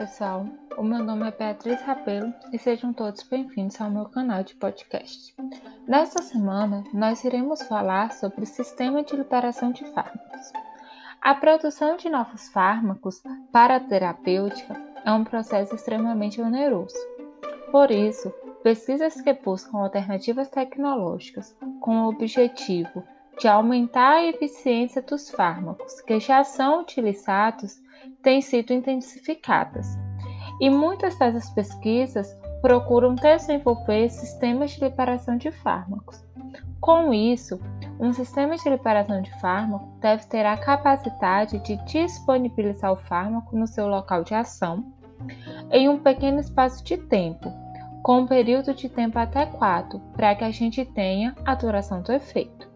pessoal, o meu nome é Beatriz Rabelo e sejam todos bem-vindos ao meu canal de podcast. Nesta semana, nós iremos falar sobre o sistema de liberação de fármacos. A produção de novos fármacos para a terapêutica é um processo extremamente oneroso. Por isso, pesquisas que buscam alternativas tecnológicas com o objetivo de aumentar a eficiência dos fármacos que já são utilizados têm sido intensificadas. E muitas dessas pesquisas procuram desenvolver sistemas de liberação de fármacos. Com isso, um sistema de liberação de fármaco deve ter a capacidade de disponibilizar o fármaco no seu local de ação em um pequeno espaço de tempo, com um período de tempo adequado para que a gente tenha a duração do efeito.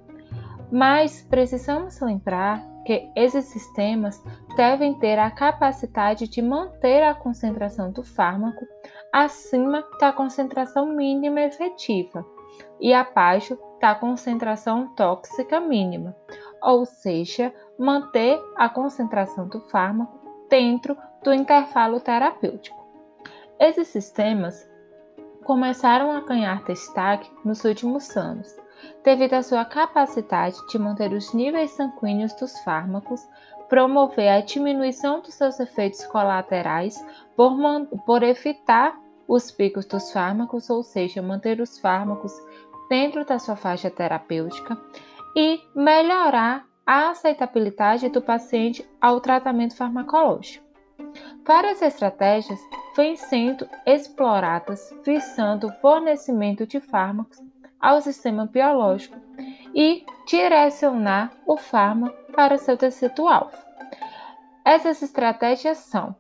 Mas precisamos lembrar que esses sistemas devem ter a capacidade de manter a concentração do fármaco acima da concentração mínima efetiva e abaixo da concentração tóxica mínima, ou seja, manter a concentração do fármaco dentro do intervalo terapêutico. Esses sistemas começaram a ganhar destaque nos últimos anos devido à sua capacidade de manter os níveis sanguíneos dos fármacos, promover a diminuição dos seus efeitos colaterais por, por evitar os picos dos fármacos, ou seja, manter os fármacos dentro da sua faixa terapêutica e melhorar a aceitabilidade do paciente ao tratamento farmacológico. Várias estratégias vêm sendo exploradas visando o fornecimento de fármacos ao sistema biológico e direcionar o fármaco para seu tecido-alvo. Essas estratégias são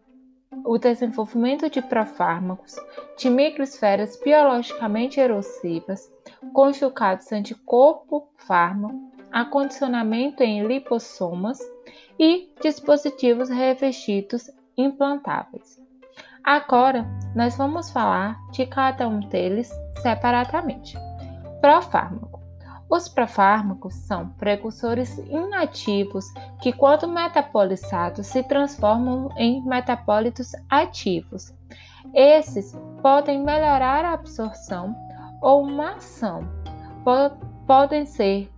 o desenvolvimento de profármacos de microesferas biologicamente erosivas, conjugados anticorpo-fármaco, acondicionamento em lipossomas e dispositivos revestidos implantáveis. Agora, nós vamos falar de cada um deles separadamente. Profármaco. Os profármacos são precursores inativos que, quando metabolizados, se transformam em metabólitos ativos. Esses podem melhorar a absorção ou uma ação. Podem ser,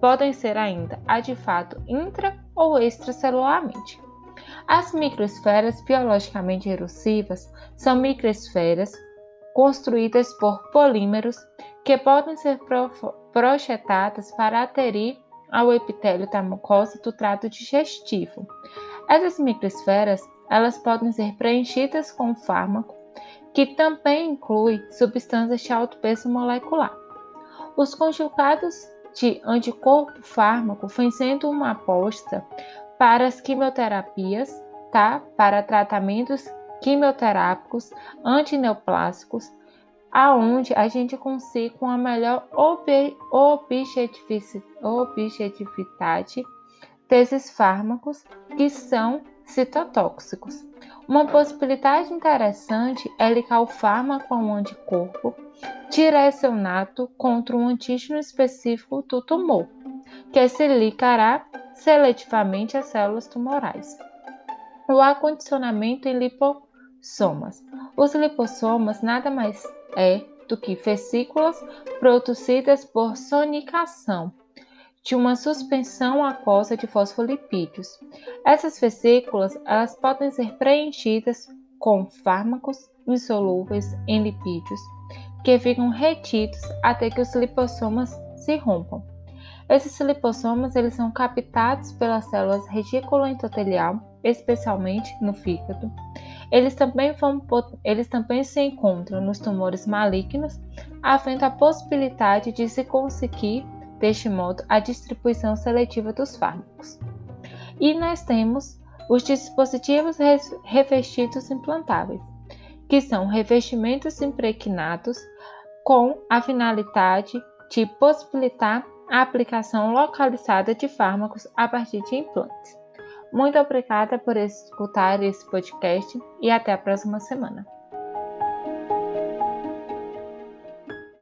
podem ser ainda fato intra ou extracelularmente. As microesferas biologicamente erosivas são microesferas construídas por polímeros que podem ser projetadas para aderir ao epitélio da mucosa do trato digestivo. Essas microesferas elas podem ser preenchidas com fármaco, que também inclui substâncias de alto peso molecular. Os conjugados de anticorpo-fármaco vêm sendo uma aposta para as quimioterapias, tá? para tratamentos quimioterápicos antineoplásicos aonde a gente consiga uma melhor objetividade desses fármacos que são citotóxicos. Uma possibilidade interessante é ligar o fármaco a um anticorpo direcionado contra um antígeno específico do tumor, que se ligará seletivamente às células tumorais. O acondicionamento em lipossomas. Os lipossomas nada mais é do que vesículas produzidas por sonicação de uma suspensão aquosa de fosfolipídios. Essas vesículas elas podem ser preenchidas com fármacos insolúveis em lipídios que ficam retidos até que os lipossomas se rompam. Esses lipossomas eles são captados pelas células reticuloendotelial, especialmente no fígado, eles também, eles também se encontram nos tumores malignos, havendo a possibilidade de se conseguir, deste modo, a distribuição seletiva dos fármacos. E nós temos os dispositivos revestidos implantáveis, que são revestimentos impregnados com a finalidade de possibilitar a aplicação localizada de fármacos a partir de implantes. Muito obrigada por escutar esse podcast e até a próxima semana.